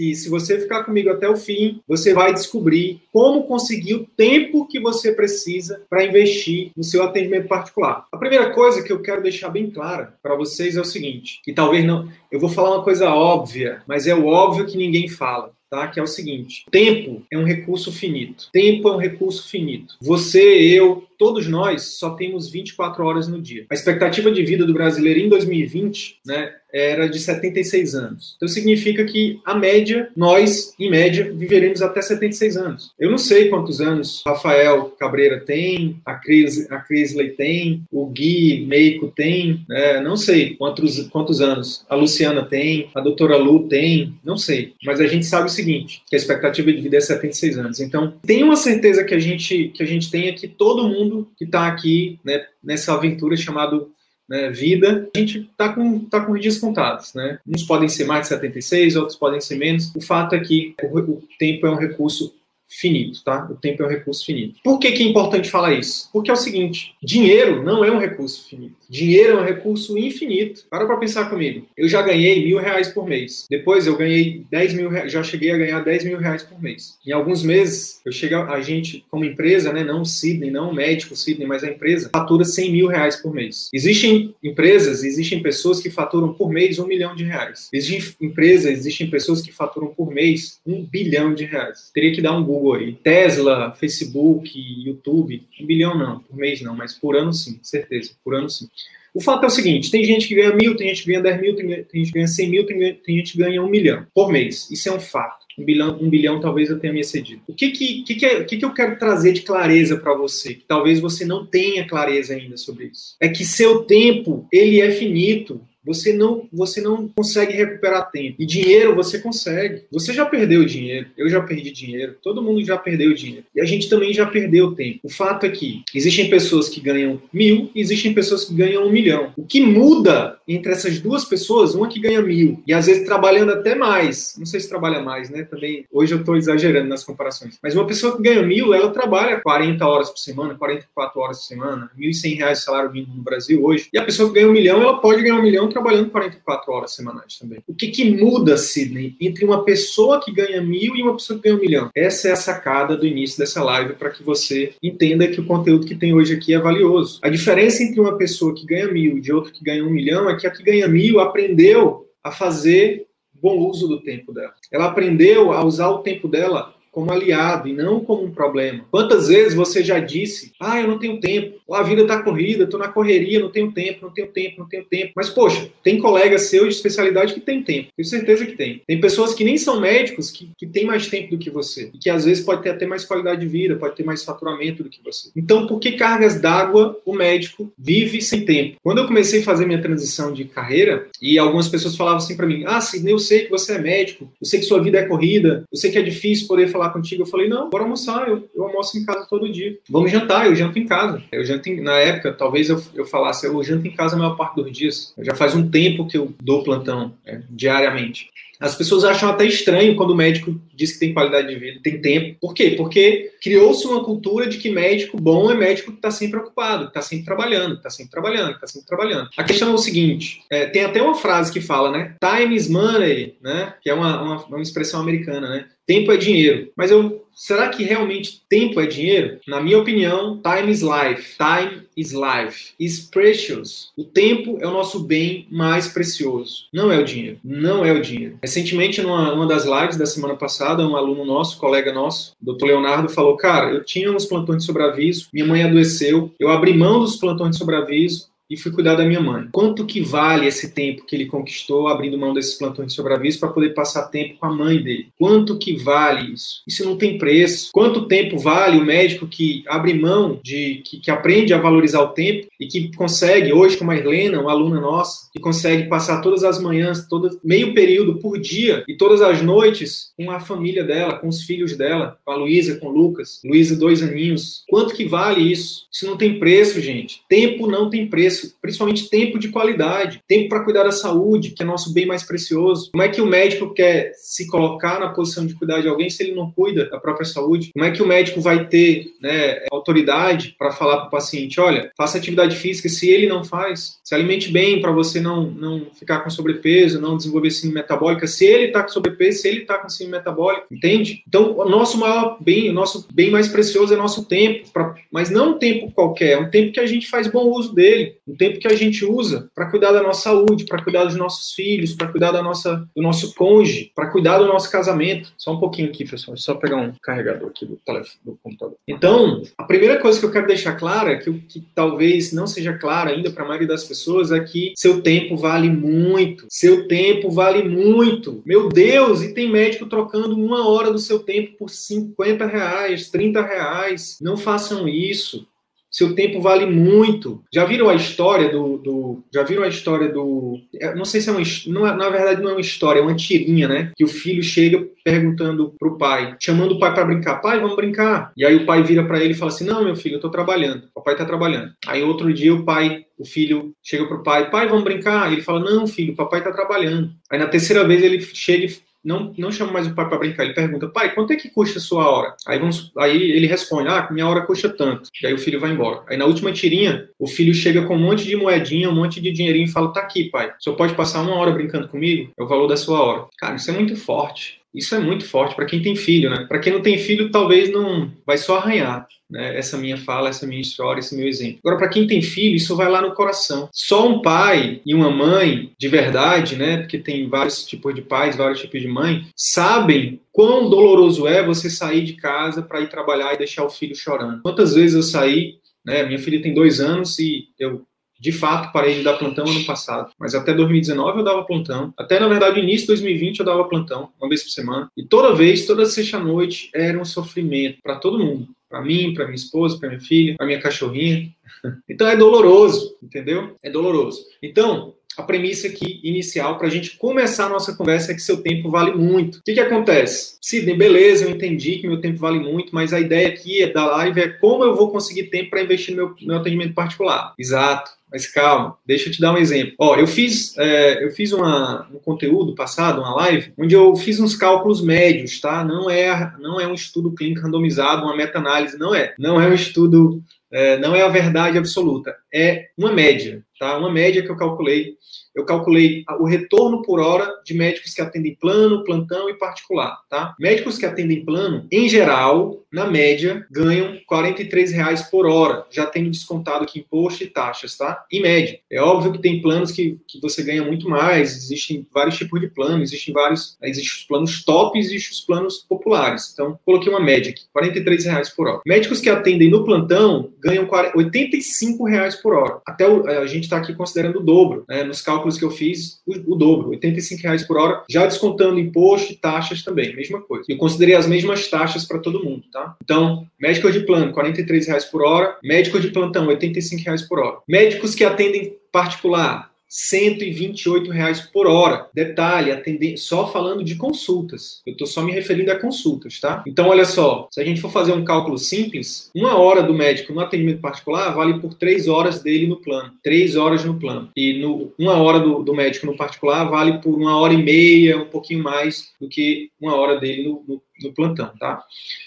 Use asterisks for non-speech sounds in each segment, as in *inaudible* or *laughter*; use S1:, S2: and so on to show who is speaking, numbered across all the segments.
S1: que se você ficar comigo até o fim, você vai descobrir como conseguir o tempo que você precisa para investir no seu atendimento particular. A primeira coisa que eu quero deixar bem clara para vocês é o seguinte, que talvez não, eu vou falar uma coisa óbvia, mas é o óbvio que ninguém fala. Tá? Que é o seguinte: tempo é um recurso finito. Tempo é um recurso finito. Você, eu, todos nós só temos 24 horas no dia. A expectativa de vida do brasileiro em 2020, né, era de 76 anos. Então significa que a média, nós, em média, viveremos até 76 anos. Eu não sei quantos anos Rafael Cabreira tem, a Cris, a Crisley tem, o Gui Meiko tem, né? não sei quantos, quantos anos a Luciana tem, a doutora Lu tem, não sei. Mas a gente sabe o seguinte, que a expectativa de vida é 76 anos. Então, tem uma certeza que a gente, que a gente tem é que todo mundo que está aqui né, nessa aventura chamada né, vida, a gente está com, tá com dias contados. Né? Uns podem ser mais de 76, outros podem ser menos. O fato é que o, o tempo é um recurso finito, tá? O tempo é um recurso finito. Por que, que é importante falar isso? Porque é o seguinte: dinheiro não é um recurso finito. Dinheiro é um recurso infinito. Para para pensar comigo. Eu já ganhei mil reais por mês. Depois eu ganhei 10 mil reais, já cheguei a ganhar 10 mil reais por mês. Em alguns meses, eu chego, a gente, como empresa, né? Não o Sidney, não o médico Sidney, mas a empresa, fatura 100 mil reais por mês. Existem empresas, existem pessoas que faturam por mês um milhão de reais. Existem empresas, existem pessoas que faturam por mês um bilhão de reais. Teria que dar um Google Google aí. Tesla, Facebook, YouTube, um bilhão não, por mês não, mas por ano sim, certeza, por ano sim. O fato é o seguinte: tem gente que ganha mil, tem gente que ganha 10 mil, tem, gente que ganha 100 mil, tem, tem gente que ganha um milhão por mês. Isso é um fato. Um bilhão, um bilhão talvez eu tenha me excedido. O que que, que, que, é, que, que eu quero trazer de clareza para você? Que talvez você não tenha clareza ainda sobre isso. É que seu tempo, ele é finito você não, você não consegue recuperar tempo. E dinheiro você consegue. Você já perdeu dinheiro, eu já perdi dinheiro, todo mundo já perdeu dinheiro. E a gente também já perdeu tempo. O fato é que existem pessoas que ganham mil e existem pessoas que ganham um milhão. O que muda entre essas duas pessoas, uma que ganha mil e às vezes trabalhando até mais, não sei se trabalha mais, né? Também hoje eu estou exagerando nas comparações, mas uma pessoa que ganha mil, ela trabalha 40 horas por semana, 44 horas por semana, 1.100 reais de salário mínimo no Brasil hoje. E a pessoa que ganha um milhão, ela pode ganhar um milhão trabalhando 44 horas semanais também. O que, que muda, Sidney, entre uma pessoa que ganha mil e uma pessoa que ganha um milhão? Essa é a sacada do início dessa live para que você entenda que o conteúdo que tem hoje aqui é valioso. A diferença entre uma pessoa que ganha mil e de outra que ganha um milhão é que a que ganha mil aprendeu a fazer bom uso do tempo dela. Ela aprendeu a usar o tempo dela como aliado e não como um problema. Quantas vezes você já disse, ah, eu não tenho tempo, a vida está corrida, estou na correria, não tenho tempo, não tenho tempo, não tenho tempo. Mas, poxa, tem colegas seus de especialidade que tem tempo. Tenho certeza que tem. Tem pessoas que nem são médicos que, que têm mais tempo do que você. E que às vezes pode ter até mais qualidade de vida, pode ter mais faturamento do que você. Então, por que cargas d'água o médico vive sem tempo? Quando eu comecei a fazer minha transição de carreira, e algumas pessoas falavam assim para mim, ah, Sidney, eu sei que você é médico, eu sei que sua vida é corrida, eu sei que é difícil poder falar contigo. Eu falei, não, bora almoçar, eu, eu almoço em casa todo dia. Vamos jantar, eu janto em casa. Eu janto em, na época, talvez eu, eu falasse, eu janto em casa a maior parte dos dias. Já faz um tempo que eu dou plantão, é, diariamente. As pessoas acham até estranho quando o médico diz que tem qualidade de vida, tem tempo. Por quê? Porque criou-se uma cultura de que médico bom é médico que está sempre ocupado, que está sempre trabalhando, está sempre trabalhando, está sempre trabalhando. A questão é o seguinte: é, tem até uma frase que fala, né? Time is money, né? Que é uma, uma, uma expressão americana, né? Tempo é dinheiro. Mas eu será que realmente tempo é dinheiro? Na minha opinião, time is life. Time is life. Is precious. O tempo é o nosso bem mais precioso. Não é o dinheiro. Não é o dinheiro. Recentemente, numa, numa das lives da semana passada, um aluno nosso, colega nosso, Dr. Leonardo, falou: Cara, eu tinha uns plantões de sobreaviso, minha mãe adoeceu, eu abri mão dos plantões de sobreaviso e fui cuidar da minha mãe. Quanto que vale esse tempo que ele conquistou abrindo mão desses plantões de sobreaviso para poder passar tempo com a mãe dele? Quanto que vale isso? Isso não tem preço. Quanto tempo vale o médico que abre mão de que, que aprende a valorizar o tempo e que consegue hoje com a Irlena, uma aluna nossa, que consegue passar todas as manhãs, todo meio período por dia e todas as noites com a família dela, com os filhos dela, com a Luísa, com o Lucas. Luísa dois aninhos. Quanto que vale isso? Isso não tem preço, gente. Tempo não tem preço principalmente tempo de qualidade, tempo para cuidar da saúde, que é nosso bem mais precioso. Como é que o médico quer se colocar na posição de cuidar de alguém se ele não cuida da própria saúde? Como é que o médico vai ter né, autoridade para falar para o paciente, olha, faça atividade física, se ele não faz, se alimente bem para você não, não ficar com sobrepeso, não desenvolver síndrome metabólica, se ele está com sobrepeso, se ele está com síndrome metabólica, entende? Então, o nosso maior bem, o nosso bem mais precioso é nosso tempo, pra, mas não um tempo qualquer, é um tempo que a gente faz bom uso dele o tempo que a gente usa para cuidar da nossa saúde, para cuidar dos nossos filhos, para cuidar da nossa, do nosso cônjuge, para cuidar do nosso casamento. Só um pouquinho aqui, pessoal, só pegar um carregador aqui do, telefone, do computador. Então, a primeira coisa que eu quero deixar clara, que, que talvez não seja clara ainda para a maioria das pessoas, é que seu tempo vale muito. Seu tempo vale muito. Meu Deus, e tem médico trocando uma hora do seu tempo por 50 reais, 30 reais. Não façam isso. Seu tempo vale muito. Já viram a história do. do já viram a história do. É, não sei se é uma. Não, é, na verdade, não é uma história, é uma tirinha, né? Que o filho chega perguntando pro pai, chamando o pai para brincar. Pai, vamos brincar. E aí o pai vira para ele e fala assim: Não, meu filho, eu tô trabalhando. O pai tá trabalhando. Aí outro dia o pai, o filho chega pro pai: Pai, vamos brincar. Ele fala: Não, filho, papai tá trabalhando. Aí na terceira vez ele chega e não, não chama mais o pai para brincar, ele pergunta, pai, quanto é que custa a sua hora? Aí, vamos, aí ele responde, ah, minha hora custa tanto. E aí o filho vai embora. Aí na última tirinha, o filho chega com um monte de moedinha, um monte de dinheirinho e fala, tá aqui, pai, senhor pode passar uma hora brincando comigo? É o valor da sua hora. Cara, isso é muito forte. Isso é muito forte para quem tem filho, né? Para quem não tem filho, talvez não vai só arranhar né, essa minha fala, essa minha história, esse meu exemplo. Agora, para quem tem filho, isso vai lá no coração. Só um pai e uma mãe de verdade, né, porque tem vários tipos de pais, vários tipos de mãe, sabem quão doloroso é você sair de casa para ir trabalhar e deixar o filho chorando. Quantas vezes eu saí, né, minha filha tem dois anos e eu de fato, parei de dar plantão ano passado. Mas até 2019 eu dava plantão. Até, na verdade, início de 2020 eu dava plantão, uma vez por semana. E toda vez, toda sexta-noite, era um sofrimento para todo mundo para mim, para minha esposa, para minha filha, para minha cachorrinha. *laughs* Então é doloroso, entendeu? É doloroso. Então, a premissa aqui inicial para a gente começar a nossa conversa é que seu tempo vale muito. O que, que acontece? Sidney, beleza, eu entendi que meu tempo vale muito, mas a ideia aqui da live é como eu vou conseguir tempo para investir no meu, meu atendimento particular. Exato. Mas calma, deixa eu te dar um exemplo. Ó, eu fiz, é, eu fiz uma, um conteúdo passado, uma live, onde eu fiz uns cálculos médios, tá? Não é, não é um estudo clínico randomizado, uma meta-análise, não é. Não é um estudo, é, não é a verdade absoluta. É uma média, tá? Uma média que eu calculei eu calculei o retorno por hora de médicos que atendem plano, plantão e particular, tá? Médicos que atendem plano, em geral, na média, ganham R$ 43,00 por hora, já tendo descontado aqui imposto e taxas, tá? Em média. É óbvio que tem planos que, que você ganha muito mais, existem vários tipos de planos, existem vários, existem os planos top e existem os planos populares. Então, coloquei uma média aqui, R$ 43,00 por hora. Médicos que atendem no plantão ganham R$ 85,00 por hora. Até o, a gente está aqui considerando o dobro, né? Nos cálculos que eu fiz, o, o dobro, R$ reais por hora, já descontando imposto e taxas também, mesma coisa. Eu considerei as mesmas taxas para todo mundo, tá? Então, médico de plano, R$ reais por hora, médico de plantão, R$ reais por hora. Médicos que atendem particular, 128 reais por hora. Detalhe, atender, só falando de consultas. Eu estou só me referindo a consultas, tá? Então, olha só, se a gente for fazer um cálculo simples, uma hora do médico no atendimento particular vale por três horas dele no plano. Três horas no plano. E no, uma hora do, do médico no particular vale por uma hora e meia, um pouquinho mais do que uma hora dele no, no no plantão, tá?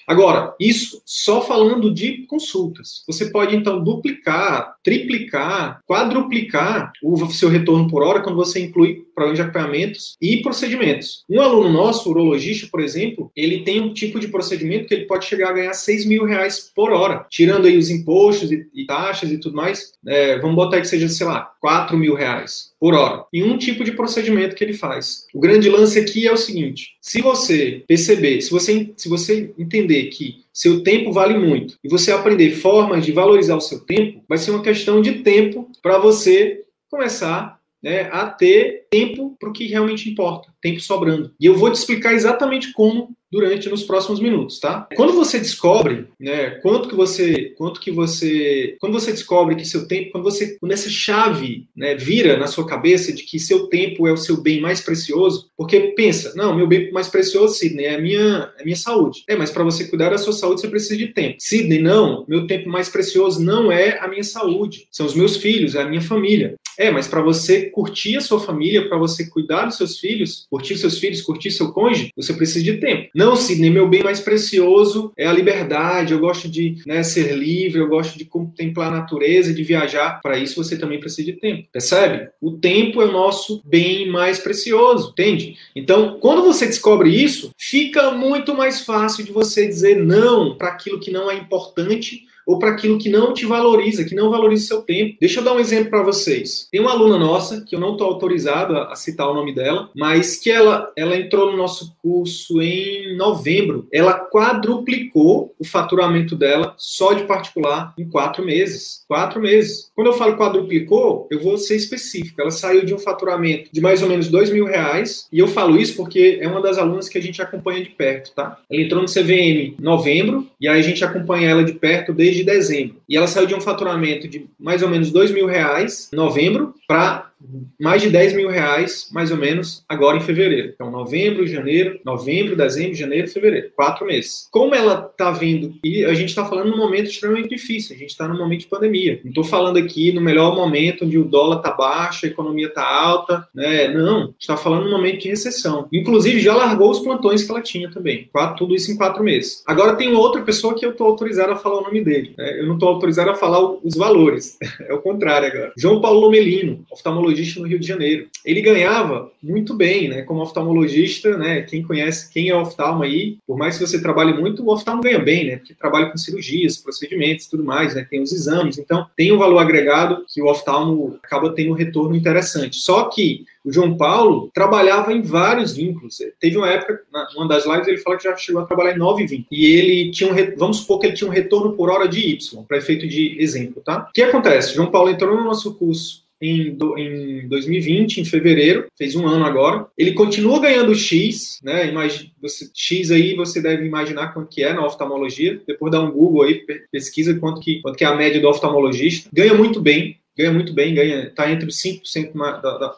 S1: Agora, isso só falando de consultas. Você pode então duplicar, triplicar, quadruplicar o seu retorno por hora quando você inclui programa de acompanhamentos e procedimentos. Um aluno nosso, urologista, por exemplo, ele tem um tipo de procedimento que ele pode chegar a ganhar 6 mil reais por hora, tirando aí os impostos e, e taxas e tudo mais. É, vamos botar que seja, sei lá, 4 mil reais por hora. E um tipo de procedimento que ele faz. O grande lance aqui é o seguinte: se você perceber, se você, se você entender que seu tempo vale muito e você aprender formas de valorizar o seu tempo, vai ser uma questão de tempo para você começar né, a ter tempo para o que realmente importa, tempo sobrando. E eu vou te explicar exatamente como durante nos próximos minutos, tá? Quando você descobre, né, quanto que você, quanto que você, quando você descobre que seu tempo, quando você, quando essa chave, né, vira na sua cabeça de que seu tempo é o seu bem mais precioso, porque pensa, não, meu bem mais precioso, Sidney, é a minha, é a minha saúde. É, mas para você cuidar da sua saúde você precisa de tempo. Sidney, não, meu tempo mais precioso não é a minha saúde, são os meus filhos, é a minha família. É, mas para você curtir a sua família, para você cuidar dos seus filhos, curtir seus filhos, curtir seu cônjuge, você precisa de tempo. Não, Sidney, meu bem mais precioso é a liberdade. Eu gosto de né, ser livre, eu gosto de contemplar a natureza, de viajar. Para isso você também precisa de tempo. Percebe? O tempo é o nosso bem mais precioso, entende? Então, quando você descobre isso, fica muito mais fácil de você dizer não para aquilo que não é importante ou para aquilo que não te valoriza, que não valoriza o seu tempo. Deixa eu dar um exemplo para vocês. Tem uma aluna nossa, que eu não estou autorizado a, citar o nome dela, mas que ela, ela entrou no nosso curso em novembro. Ela quadruplicou o faturamento dela só de particular em quatro meses. Quatro meses. Quando eu falo quadruplicou, eu vou ser específico. Ela saiu de um faturamento de mais ou menos dois mil reais, e eu falo isso porque é uma das alunas que a gente acompanha de perto, tá? Ela entrou no CVM em novembro, e aí a gente acompanha ela de perto desde de dezembro. E ela saiu de um faturamento de mais ou menos dois mil reais em novembro para mais de 10 mil reais, mais ou menos, agora em fevereiro. Então, novembro, janeiro, novembro, dezembro, janeiro, fevereiro. Quatro meses. Como ela está vindo, e a gente está falando num momento extremamente difícil, a gente está num momento de pandemia. Não estou falando aqui no melhor momento onde o dólar está baixo, a economia está alta, né? Não, está falando num momento de recessão. Inclusive, já largou os plantões que ela tinha também. Quatro, tudo isso em quatro meses. Agora tem outra pessoa que eu estou autorizado a falar o nome dele. Né? Eu não estou autorizado a falar os valores. *laughs* é o contrário agora. João Paulo Lomelino, oftalmologista oftalmologista no Rio de Janeiro. Ele ganhava muito bem, né? Como oftalmologista, né? Quem conhece, quem é oftalmo aí, por mais que você trabalhe muito, o oftalmo ganha bem, né? Porque trabalha com cirurgias, procedimentos, tudo mais, né? Tem os exames, então tem um valor agregado que o oftalmo acaba tendo um retorno interessante. Só que o João Paulo trabalhava em vários vínculos. Teve uma época, numa das lives, ele fala que já chegou a trabalhar em nove vínculos. E ele tinha um, vamos supor que ele tinha um retorno por hora de Y, para efeito de exemplo, tá? O que acontece? João Paulo entrou no nosso curso em, do, em 2020, em fevereiro, fez um ano agora. Ele continua ganhando X, né? Imagina, você, X aí você deve imaginar quanto que é na oftalmologia. Depois dá um Google aí, pesquisa quanto que, quanto que é a média do oftalmologista. Ganha muito bem, ganha muito bem, ganha está entre os 5%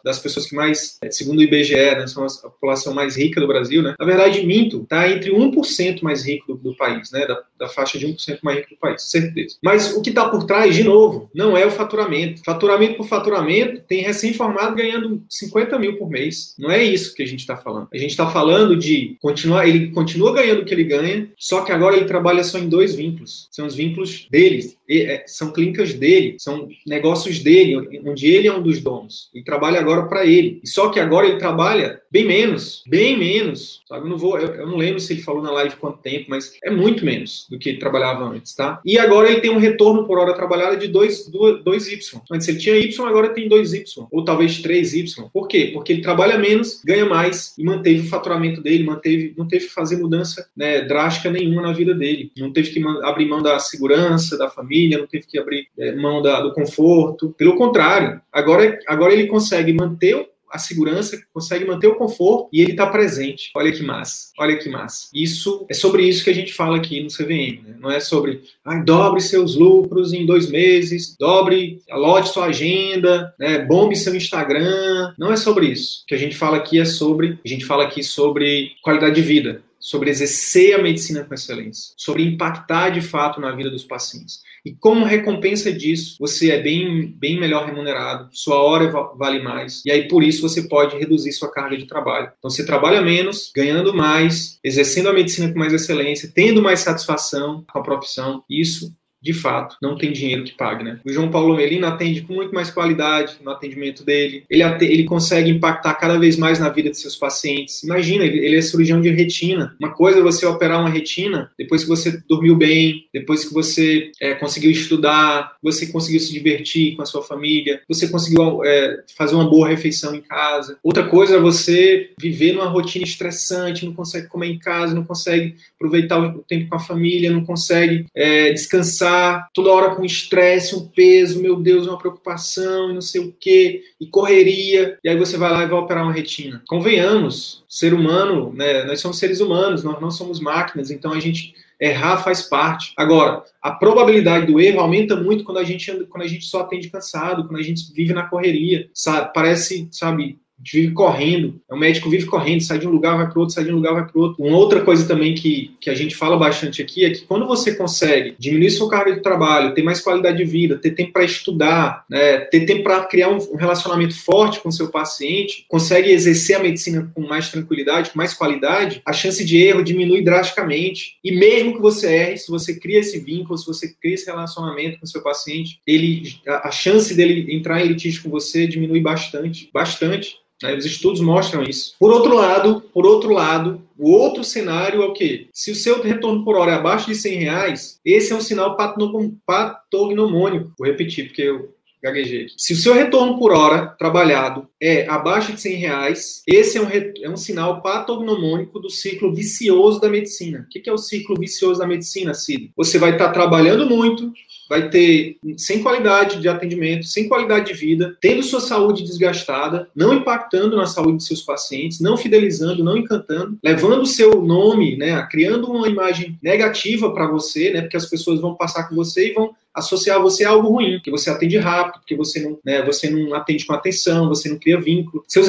S1: das pessoas que mais, é, segundo o IBGE, né, são a população mais rica do Brasil, né? Na verdade, minto, está entre 1% mais rico do, do país, né? Da, da, faixa de 1% mais rico do país, certeza. Mas o que está por trás, de novo, não é o faturamento. Faturamento por faturamento, tem recém-formado ganhando 50 mil por mês. Não é isso que a gente está falando. A gente está falando de continuar, ele continua ganhando o que ele ganha, só que agora ele trabalha só em dois vínculos. São os vínculos deles, são clínicas dele, são negócios dele, onde ele é um dos donos. Ele trabalha agora para ele. Só que agora ele trabalha bem menos, bem menos. Sabe? Eu não vou, eu, eu, não lembro se ele falou na live quanto tempo, mas é muito menos do que ele trabalhava antes, tá? E agora ele tem um retorno por hora trabalhada de 2, 2, y Antes ele tinha Y, agora tem 2Y, ou talvez 3Y. Por quê? Porque ele trabalha menos, ganha mais e manteve o faturamento dele, manteve, não teve que fazer mudança né, drástica nenhuma na vida dele. Não teve que abrir mão da segurança da família família, não teve que abrir é, mão da, do conforto. Pelo contrário, agora, agora ele consegue manter a segurança, consegue manter o conforto e ele está presente. Olha que massa, olha que massa. Isso é sobre isso que a gente fala aqui no CVM, né? não é sobre ah, dobre seus lucros em dois meses, dobre, alote sua agenda, né? bombe seu Instagram. Não é sobre isso. O que a gente fala aqui é sobre, a gente fala aqui sobre qualidade de vida, sobre exercer a medicina com excelência, sobre impactar de fato na vida dos pacientes. E como recompensa disso, você é bem, bem melhor remunerado, sua hora vale mais, e aí por isso você pode reduzir sua carga de trabalho. Então você trabalha menos, ganhando mais, exercendo a medicina com mais excelência, tendo mais satisfação com a profissão. Isso de fato, não tem dinheiro que pague, né? O João Paulo Melino atende com muito mais qualidade no atendimento dele. Ele, ele consegue impactar cada vez mais na vida de seus pacientes. Imagina, ele, ele é cirurgião de retina. Uma coisa é você operar uma retina depois que você dormiu bem, depois que você é, conseguiu estudar, você conseguiu se divertir com a sua família, você conseguiu é, fazer uma boa refeição em casa. Outra coisa é você viver numa rotina estressante, não consegue comer em casa, não consegue aproveitar o tempo com a família, não consegue é, descansar, toda hora com estresse, um peso, meu Deus, uma preocupação, não sei o quê, e correria, e aí você vai lá e vai operar uma retina. Convenhamos, ser humano, né, nós somos seres humanos, nós não somos máquinas, então a gente errar faz parte. Agora, a probabilidade do erro aumenta muito quando a gente quando a gente só atende cansado, quando a gente vive na correria, sabe? Parece, sabe, vive correndo, o médico vive correndo, sai de um lugar, vai para outro, sai de um lugar, vai para outro. Uma outra coisa também que, que a gente fala bastante aqui é que quando você consegue diminuir sua carga de trabalho, ter mais qualidade de vida, ter tempo para estudar, né, ter tempo para criar um, um, relacionamento forte com seu paciente, consegue exercer a medicina com mais tranquilidade, com mais qualidade, a chance de erro diminui drasticamente. E mesmo que você erre, se você cria esse vínculo, se você cria esse relacionamento com seu paciente, ele, a, a chance dele entrar em litígio com você diminui bastante, bastante. Os estudos mostram isso. Por outro lado, por outro lado, o outro cenário é o quê? Se o seu retorno por hora é abaixo de 100 reais, esse é um sinal patognomônico. Vou repetir, porque eu gaguejei. Se o seu retorno por hora trabalhado é abaixo de 100 reais, esse é um, é um sinal patognomônico do ciclo vicioso da medicina. O que é o ciclo vicioso da medicina, Cid? Você vai estar trabalhando muito, vai ter sem qualidade de atendimento, sem qualidade de vida, tendo sua saúde desgastada, não impactando na saúde de seus pacientes, não fidelizando, não encantando, levando o seu nome, né, criando uma imagem negativa para você, né, porque as pessoas vão passar com você e vão associar você a algo ruim, que você atende rápido, porque você não, né, você não atende com atenção, você não cria vínculo. Seus,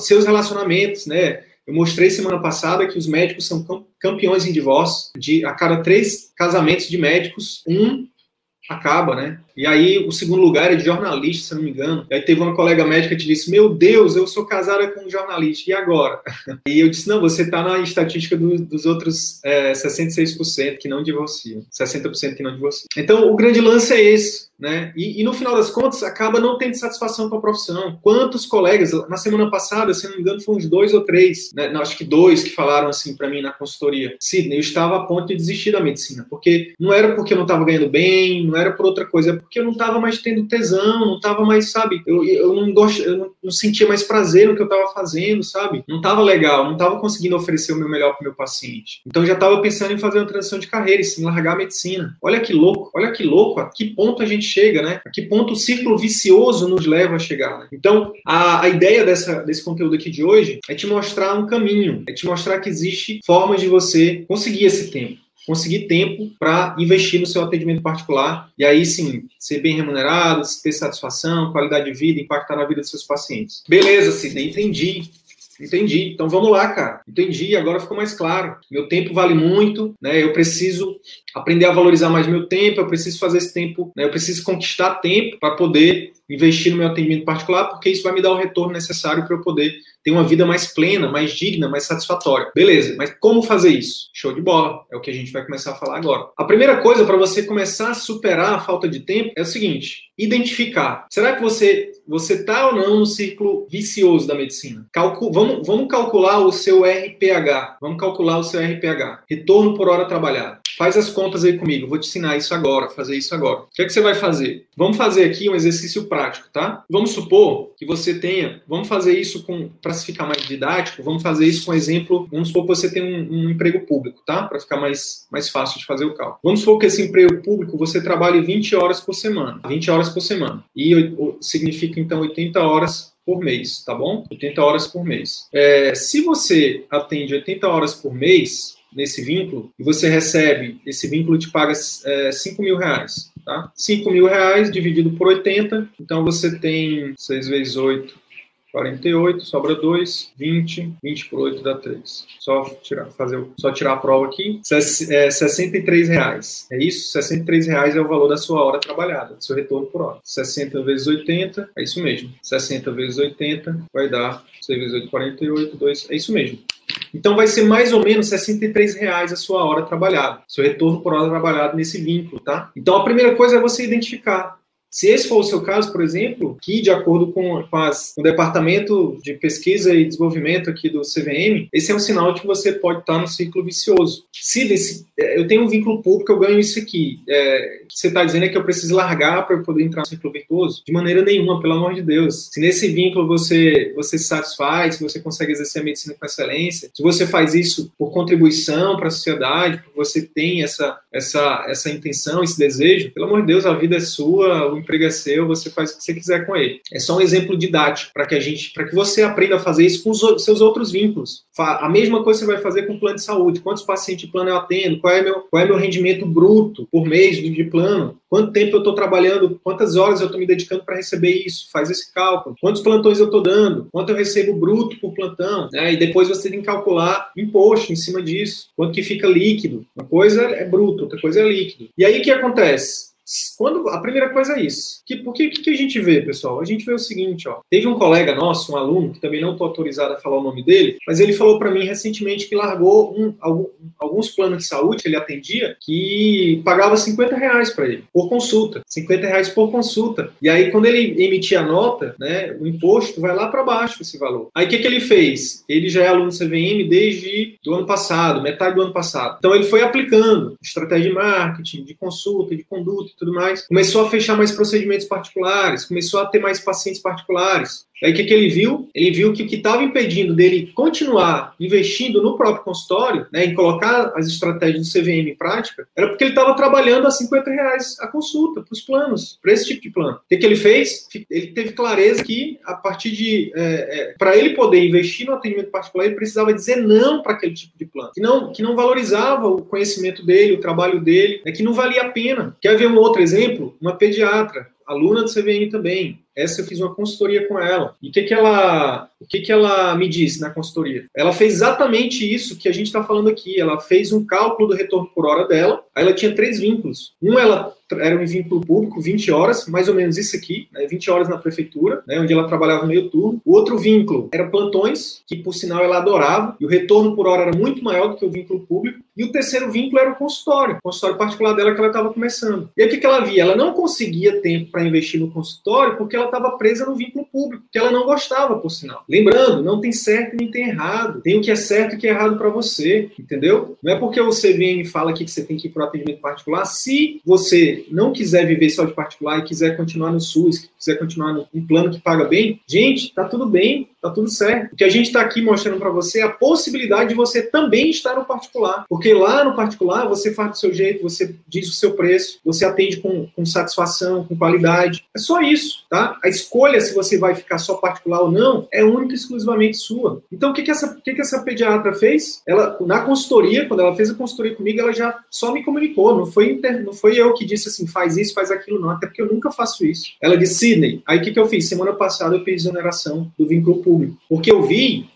S1: seus relacionamentos, né, eu mostrei semana passada que os médicos são campeões em divórcio. De a cada três casamentos de médicos, um acaba, né? E aí o segundo lugar é de jornalista, se não me engano. E aí teve uma colega médica que disse: Meu Deus, eu sou casada com um jornalista, e agora? *laughs* E eu disse: Não, você está na estatística do, dos outros é, 66% que não divorciam, 60% que não divorciam. Então o grande lance é esse. Né? E, e, no final das contas acaba não tendo satisfação com a profissão. Quantos colegas, na semana passada, se não me engano, foram uns dois ou três, né? não, acho que dois que falaram assim para mim na consultoria: Sidney, eu estava a ponto de desistir da medicina, porque não era porque eu não estava ganhando bem, não era por outra coisa, é porque eu não estava mais tendo tesão, não estava mais, sabe, eu, eu não gosto, eu não, não, sentia mais prazer no que eu estava fazendo, sabe? Não estava legal, não estava conseguindo oferecer o meu melhor para meu paciente. Então já estava pensando em fazer uma transição de carreira, em largar a medicina. Olha que louco, olha que louco, a que ponto a gente chega, né? A que ponto o círculo vicioso nos leva a chegar. Né? Então, a, a ideia dessa, desse conteúdo aqui de hoje é te mostrar um caminho, é te mostrar que existe formas de você conseguir esse tempo conseguir tempo para investir no seu atendimento particular e aí sim ser bem remunerado, ter satisfação, qualidade de vida, impactar na vida dos seus pacientes. Beleza, Sidney, entendi. Entendi. Então vamos lá, cara. Entendi. Agora ficou mais claro. Meu tempo vale muito, né? Eu preciso aprender a valorizar mais meu tempo. Eu preciso fazer esse tempo, né? Eu preciso conquistar tempo para poder investir no meu atendimento particular, porque isso vai me dar o retorno necessário para eu poder ter uma vida mais plena, mais digna, mais satisfatória. Beleza, mas como fazer isso? Show de bola. É o que a gente vai começar a falar agora. A primeira coisa para você começar a superar a falta de tempo é o seguinte: identificar. Será que você você tá ou não no ciclo vicioso da medicina? Calcu vamos, vamos calcular o seu RPH. Vamos calcular o seu RPH. Retorno por hora trabalhada. Faz as contas aí comigo, vou te ensinar isso agora, fazer isso agora. O que é que você vai fazer? Vamos fazer aqui um exercício prático, tá? Vamos supor que você tenha, vamos fazer isso com, para ficar mais didático, vamos fazer isso com exemplo, vamos supor que você tem um, um emprego público, tá? Para ficar mais, mais fácil de fazer o cálculo. Vamos supor que esse emprego público você trabalhe 20 horas por semana, 20 horas por semana. E significa então 80 horas por mês, tá bom? 80 horas por mês. É, se você atende 80 horas por mês, nesse vínculo e você recebe, esse vínculo te paga é, 5 mil reais, tá? 5 mil reais dividido por 80, então você tem 6 vezes 8, 48, sobra 2, 20, 20 por 8 dá 3. Só tirar, fazer, só tirar a prova aqui. É 63 reais. É isso? 63 reais é o valor da sua hora trabalhada, do seu retorno por hora. 60 vezes 80, é isso mesmo. 60 vezes 80 vai dar 6 vezes 8, 48, 2, é isso mesmo. Então vai ser mais ou menos 63 reais a sua hora trabalhada, seu retorno por hora trabalhada nesse vínculo, tá? Então a primeira coisa é você identificar se esse for o seu caso, por exemplo, que de acordo com, as, com, o departamento de pesquisa e desenvolvimento aqui do CVM, esse é um sinal de que você pode estar no ciclo vicioso. Se desse, eu tenho um vínculo público, eu ganho isso aqui. É, que você está dizendo é que eu preciso largar para eu poder entrar no ciclo virtuoso? De maneira nenhuma, pelo amor de Deus. Se nesse vínculo você, você se satisfaz, se você consegue exercer a medicina com excelência, se você faz isso por contribuição para a sociedade, porque você tem essa, essa, essa intenção, esse desejo, pelo amor de Deus, a vida é sua, o emprego é seu, você faz o que você quiser com ele. É só um exemplo didático para que a gente, para que você aprenda a fazer isso com os seus outros vínculos. A mesma coisa você vai fazer com o plano de saúde. Quantos pacientes de plano eu atendo? Qual é meu, qual é meu rendimento bruto por mês de plano? Quanto tempo eu estou trabalhando? Quantas horas eu estou me dedicando para receber isso? Faz esse cálculo. Quantos plantões eu estou dando? Quanto eu recebo bruto por plantão? Né? E depois você tem que calcular imposto em cima disso. Quanto que fica líquido? Uma coisa é bruto, outra coisa é líquido. E aí o que acontece? Quando, a primeira coisa é isso. Que, porque o que, que, a gente vê, pessoal? A gente vê o seguinte, ó. Teve um colega nosso, um aluno, que também não estou autorizado a falar o nome dele, mas ele falou para mim recentemente que largou um, alguns planos de saúde que ele atendia que pagava 50 reais para ele, por consulta. 50 reais por consulta. E aí, quando ele emitia a nota, né, o imposto vai lá para baixo esse valor. Aí, o que, que ele fez? Ele já é aluno do CVM desde do ano passado, metade do ano passado. Então, ele foi aplicando estratégia de marketing, de consulta, de conduta tudo mais, começou a fechar mais procedimentos particulares, começou a ter mais pacientes particulares. Aí o que, que ele viu? Ele viu que o que estava impedindo dele continuar investindo no próprio consultório, né, em colocar as estratégias do CVM em prática, era porque ele estava trabalhando a 50 reais a consulta, para os planos, para esse tipo de plano. O que, que ele fez? Ele teve clareza que, a partir de. É, é, para ele poder investir no atendimento particular, ele precisava dizer não para aquele tipo de plano, que não, que não valorizava o conhecimento dele, o trabalho dele, né, que não valia a pena. Quer ver um outro exemplo? Uma pediatra aluna do CVM também. Essa eu fiz uma consultoria com ela. E o que, que ela, o que, que ela me disse na consultoria? Ela fez exatamente isso que a gente está falando aqui. Ela fez um cálculo do retorno por hora dela. Aí ela tinha três vínculos. Um, ela era um vínculo público, 20 horas, mais ou menos isso aqui, né, 20 horas na prefeitura, né, onde ela trabalhava meio turno. O outro vínculo era plantões, que por sinal ela adorava, e o retorno por hora era muito maior do que o vínculo público. E o terceiro vínculo era o consultório, o consultório particular dela que ela estava começando. E aí o que, que ela via? Ela não conseguia tempo para investir no consultório porque ela estava presa no vínculo público, que ela não gostava, por sinal. Lembrando, não tem certo nem tem errado. Tem o que é certo e o que é errado para você, entendeu? Não é porque o CVM fala aqui que você tem que ir para o atendimento particular. Se você não quiser viver só de particular e quiser continuar no SUS, quiser continuar no, um plano que paga bem, gente, tá tudo bem, tá tudo certo. O que a gente está aqui mostrando para você é a possibilidade de você também estar no particular. Porque lá no particular você faz do seu jeito, você diz o seu preço, você atende com, com satisfação, com qualidade. É só isso, tá? A escolha se você vai ficar só particular ou não é única e exclusivamente sua. Então o que, que, essa, que, que essa pediatra fez? Ela, na consultoria, quando ela fez a consultoria comigo, ela já só me comunicou, não foi, inter, não foi eu que disse assim, faz isso, faz aquilo, não, até porque eu nunca faço isso. Ela disse, Sidney, aí o que, que eu fiz? Semana passada eu fiz exoneração do vínculo público, porque eu vi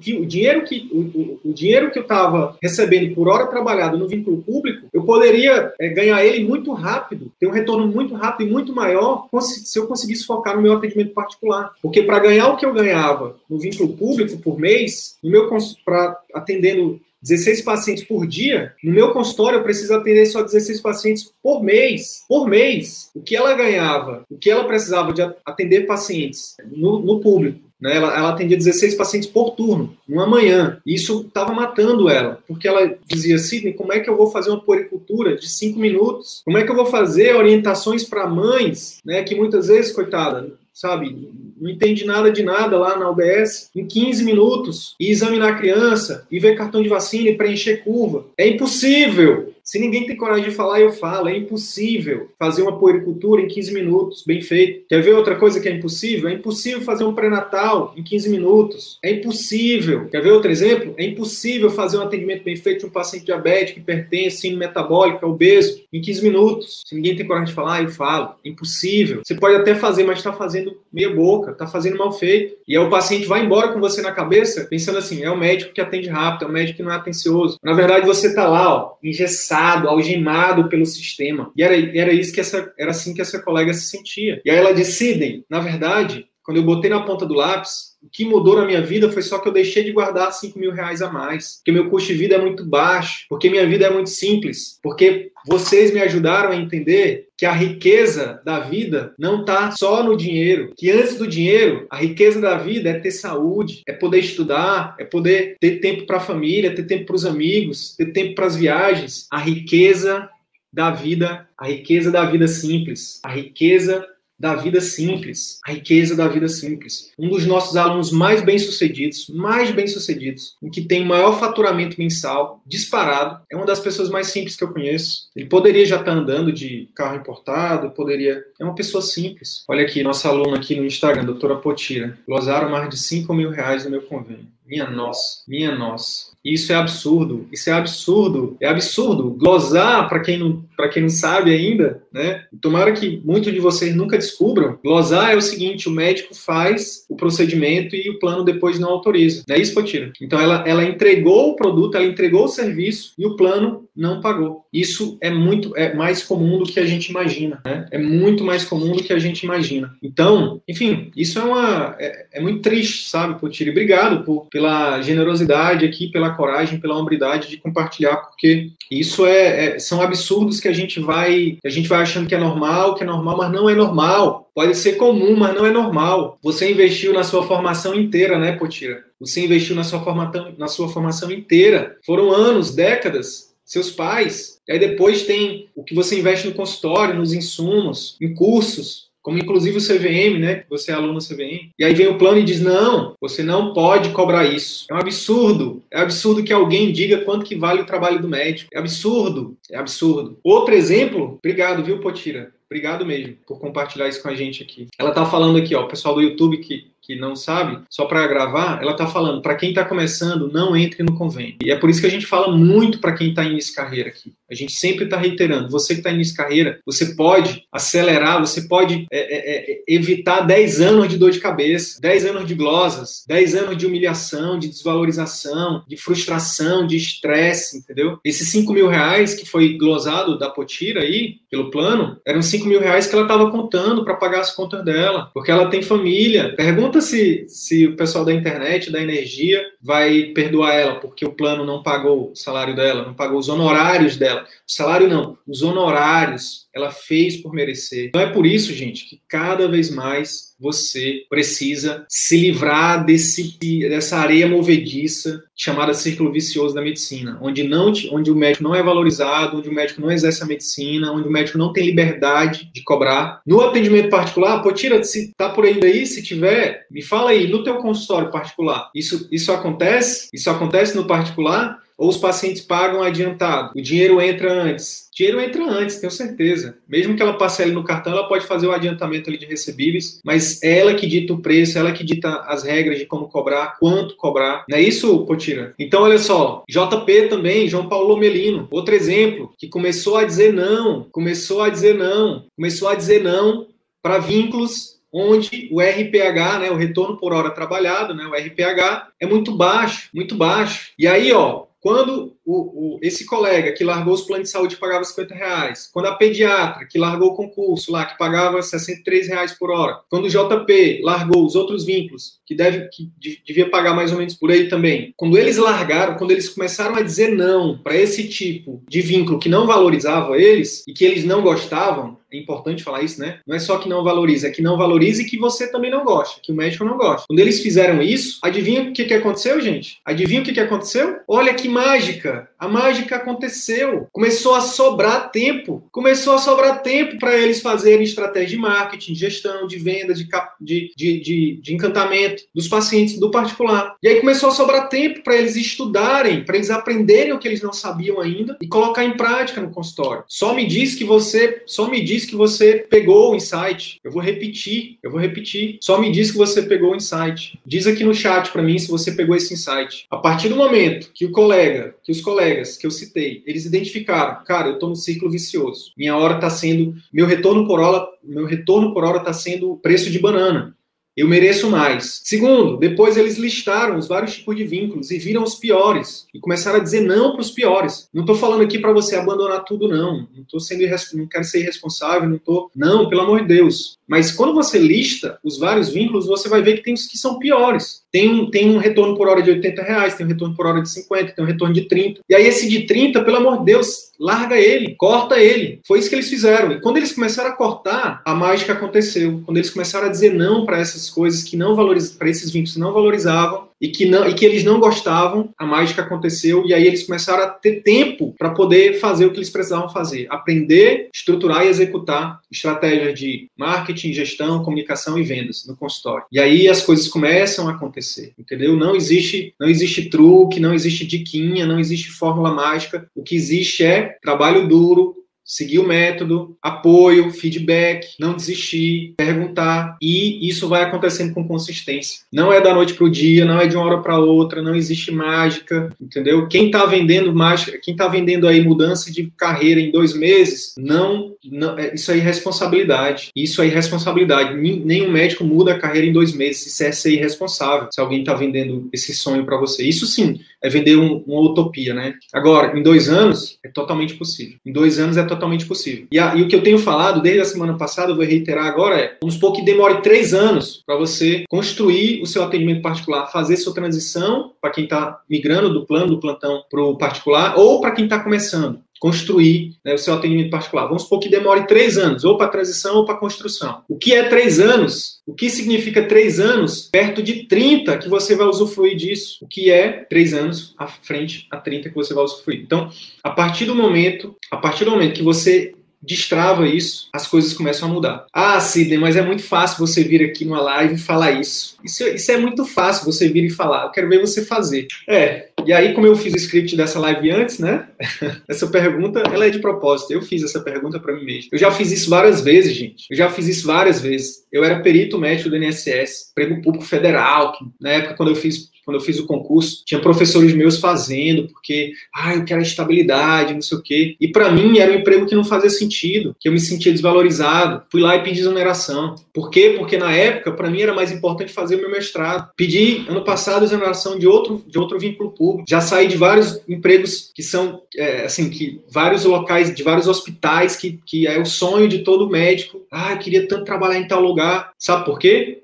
S1: que o, dinheiro que o, o dinheiro que eu estava recebendo por hora trabalhada no vínculo público, eu poderia é, ganhar ele muito rápido, ter um retorno muito rápido e muito maior se eu conseguisse focar no meu atendimento particular. Porque para ganhar o que eu ganhava no vínculo público por mês, no meu para atendendo 16 pacientes por dia, no meu consultório eu preciso atender só 16 pacientes por mês. Por mês. O que ela ganhava, o que ela precisava de atender pacientes no, no público, né? Ela, ela, atendia 16 pacientes por turno, numa manhã. Isso estava matando ela, porque ela dizia, Sidney, como é que eu vou fazer uma puericultura de 5 minutos? Como é que eu vou fazer orientações para mães, né, que muitas vezes, coitada, sabe, não entende nada de nada lá na UBS, em 15 minutos, e examinar a criança, e ver cartão de vacina e preencher curva. É impossível. Se ninguém tem coragem de falar, eu falo. É impossível fazer uma puericultura em 15 minutos, bem feito. Quer ver outra coisa que é impossível? É impossível fazer um pré-natal em 15 minutos. É impossível. Quer ver outro exemplo? É impossível fazer um atendimento bem feito de um paciente diabético, hipertenso, síndrome metabólica, obeso, em 15 minutos. Se ninguém tem coragem de falar, eu falo. É impossível. Você pode até fazer, mas está fazendo meia boca, está fazendo mal feito. E aí o paciente vai embora com você na cabeça, pensando assim: é o médico que atende rápido, é o médico que não é atencioso. Na verdade, você está lá, ó, engessado engessado, algemado pelo sistema. E era, era isso que essa, era assim que essa colega se sentia. E aí ela Sidney, na verdade, quando eu botei na ponta do lápis, O que mudou na minha vida foi só que eu deixei de guardar 5 mil reais a mais. Porque meu custo de vida é muito baixo. Porque minha vida é muito simples. Porque vocês me ajudaram a entender que a riqueza da vida não está só no dinheiro. Que antes do dinheiro, a riqueza da vida é ter saúde, é poder estudar, é poder ter tempo para a família, ter tempo para os amigos, ter tempo para as viagens. A riqueza da vida, a riqueza da vida simples, a riqueza da vida simples, a riqueza da vida simples. Um dos nossos alunos mais bem-sucedidos, mais bem-sucedidos, o que tem maior faturamento mensal, disparado, é uma das pessoas mais simples que eu conheço. Ele poderia já estar andando de carro importado, poderia. É uma pessoa simples. Olha aqui, nossa aluna aqui no Instagram, doutora Potira. Glosaram mais de 5 mil reais no meu convênio. Minha nossa, minha nossa. Isso é absurdo. Isso é absurdo. É absurdo. Glosar, para quem, não, quem não sabe ainda, né? Tomara que muitos de vocês nunca descubram. Glosar é o seguinte: o médico faz o procedimento e o plano depois não autoriza. Não é isso, Potira? Então ela, ela entregou o produto, ela entregou o serviço e o plano não pagou. Isso é muito é mais comum do que a gente imagina. Né? É muito mais comum do que a gente imagina. Então, enfim, isso é uma é, é muito triste, sabe, Potira? Obrigado por, pela generosidade aqui, pela coragem, pela hombridade de compartilhar, porque isso é, é, são absurdos que a gente vai a gente vai achando que é normal, que é normal, mas não é normal. Pode ser comum, mas não é normal. Você investiu na sua formação inteira, né, Potira? Você investiu na sua formação, na sua formação inteira. Foram anos, décadas. Seus pais. E aí depois tem o que você investe no consultório, nos insumos, em cursos como inclusive o CVM, né? Você é aluno CVM. E aí vem o plano e diz: não, você não pode cobrar isso. É um absurdo. É absurdo que alguém diga quanto que vale o trabalho do médico. É absurdo. É absurdo. Outro exemplo, obrigado, viu, Potira? Obrigado mesmo por compartilhar isso com a gente aqui. Ela tá falando aqui, ó, o pessoal do YouTube que que não sabe, só para gravar, ela está falando para quem está começando, não entre no convênio. E é por isso que a gente fala muito para quem está início de carreira aqui. A gente sempre está reiterando, você que está início de carreira, você pode acelerar, você pode é, é, é, evitar 10 anos de dor de cabeça, 10 anos de glosas, 10 anos de humilhação, de desvalorização, de frustração, de estresse, entendeu? Esses 5 mil reais que foi glosado da Potira aí, pelo plano, eram 5 mil reais que ela estava contando para pagar as contas dela, porque ela tem família. Pergunta pergunta se, se o pessoal da internet, da energia, vai perdoar ela porque o plano não pagou o salário dela, não pagou os honorários dela. O salário não, os honorários ela fez por merecer. Então é por isso, gente, que cada vez mais você precisa se livrar desse, dessa areia movediça chamada círculo vicioso da medicina, onde não onde o médico não é valorizado, onde o médico não exerce a medicina, onde o médico não tem liberdade de cobrar. No atendimento particular, pô, tira, se tá por aí daí, se tiver, me fala aí, no teu consultório particular, isso, isso acontece? Isso acontece no particular? Ou os pacientes pagam adiantado? O dinheiro entra antes? O dinheiro entra antes, tenho certeza. Mesmo que ela parcele no cartão, ela pode fazer o adiantamento ali de recebíveis, mas é ela que dita o preço, ela que dita as regras de como cobrar, quanto cobrar. Não é isso, Potira? Então, olha só, JP também, João Paulo Melino, outro exemplo, que começou a dizer não, começou a dizer não, começou a dizer não para vínculos onde o RPH, né, o retorno por hora trabalhado, né, o RPH é muito baixo, muito baixo. E aí, ó, quando o, o, esse colega que largou os planos de saúde pagava 50 reais, quando a pediatra que largou o concurso lá, que pagava 63 reais por hora, quando o JP largou os outros vínculos, que, deve, que devia pagar mais ou menos por aí também, quando eles largaram, quando eles começaram a dizer não para esse tipo de vínculo que não valorizava eles e que eles não gostavam, é importante falar isso, né? Não é só que não valoriza, é que não valoriza e que você também não gosta, que o médico não gosta. Quando eles fizeram isso, adivinha o que, que aconteceu, gente? Adivinha o que, que aconteceu? Olha que mágica! America A mágica aconteceu. Começou a sobrar tempo. Começou a sobrar tempo para eles fazerem estratégia de marketing, gestão, de venda, de, de, de, de, de encantamento dos pacientes do particular. E aí começou a sobrar tempo para eles estudarem, para eles aprenderem o que eles não sabiam ainda e colocar em prática no consultório. Só me diz que você, só me diz que você pegou o insight. Eu vou repetir, eu vou repetir. Só me diz que você pegou o insight. Diz aqui no chat para mim se você pegou esse insight. A partir do momento que o colega, que os colegas que eu citei, eles identificaram, cara, eu estou no ciclo vicioso. Minha hora está sendo, meu retorno por hora, meu retorno por hora está sendo preço de banana. Eu mereço mais. Segundo, depois eles listaram os vários tipos de vínculos e viram os piores e começaram a dizer não para os piores. Não estou falando aqui para você abandonar tudo, não. Não tô sendo não quero ser irresponsável, não tô. Não, pelo amor de Deus. Mas quando você lista os vários vínculos, você vai ver que tem os que são piores. Tem um, tem um retorno por hora de 80 reais, tem um retorno por hora de 50, tem um retorno de 30. E aí esse de 30, pelo amor de Deus, larga ele, corta ele. Foi isso que eles fizeram. E quando eles começaram a cortar, a mágica aconteceu. Quando eles começaram a dizer não para essas coisas que não valorizavam, para esses vínculos que não valorizavam, e que, não, e que eles não gostavam, a mágica aconteceu e aí eles começaram a ter tempo para poder fazer o que eles precisavam fazer, aprender, estruturar e executar estratégias de marketing, gestão, comunicação e vendas no consultório. E aí as coisas começam a acontecer, entendeu? Não existe, não existe truque, não existe diquinha, não existe fórmula mágica. O que existe é trabalho duro, seguir o método, apoio, feedback, não desistir, perguntar e isso vai acontecendo com consistência. Não é da noite para o dia, não é de uma hora para outra, não existe mágica, entendeu? Quem está vendendo mágica, quem está vendendo aí mudança de carreira em dois meses, não, não é, isso é responsabilidade. Isso é responsabilidade. Nenhum médico muda a carreira em dois meses. Isso é ser irresponsável. Se alguém está vendendo esse sonho para você, isso sim é vender um, uma utopia, né? Agora, em dois anos é totalmente possível. Em dois anos é totalmente possível. E, a, e, o que eu tenho falado desde a semana passada, eu vou reiterar agora, é vamos supor que demore três anos para você construir o seu atendimento particular, fazer sua transição para quem está migrando do plano do plantão para o particular ou para quem está começando construir né, o seu atendimento particular. Vamos supor que demore três anos, ou para transição ou para construção. O que é três anos? O que significa três anos? Perto de 30 que você vai usufruir disso. O que é três anos à frente a 30 que você vai usufruir. Então, a partir do momento, a partir do momento que você destrava isso, as coisas começam a mudar. Ah, Sidney, mas é muito fácil você vir aqui numa live e falar isso. isso. Isso é muito fácil você vir e falar. Eu quero ver você fazer. É, e aí, como eu fiz o script dessa live antes, né? *laughs* essa pergunta, ela é de propósito. Eu fiz essa pergunta para mim mesmo. Eu já fiz isso várias vezes, gente. Eu já fiz isso várias vezes. Eu era perito médico do INSS, prego público federal, que, na época quando eu fiz quando eu fiz o concurso, tinha professores meus fazendo, porque, ah, eu quero estabilidade, não sei o quê. E para mim era um emprego que não fazia sentido, que eu me sentia desvalorizado. Fui lá e pedi exoneração. Por quê? Porque na época, para mim era mais importante fazer o meu mestrado. Pedi, ano passado, exoneração de outro, de outro vínculo público. Já saí de vários empregos que são, é, assim, que vários locais, de vários hospitais, que, que é o sonho de todo médico. Ah, eu queria tanto trabalhar em tal lugar. Sabe por quê?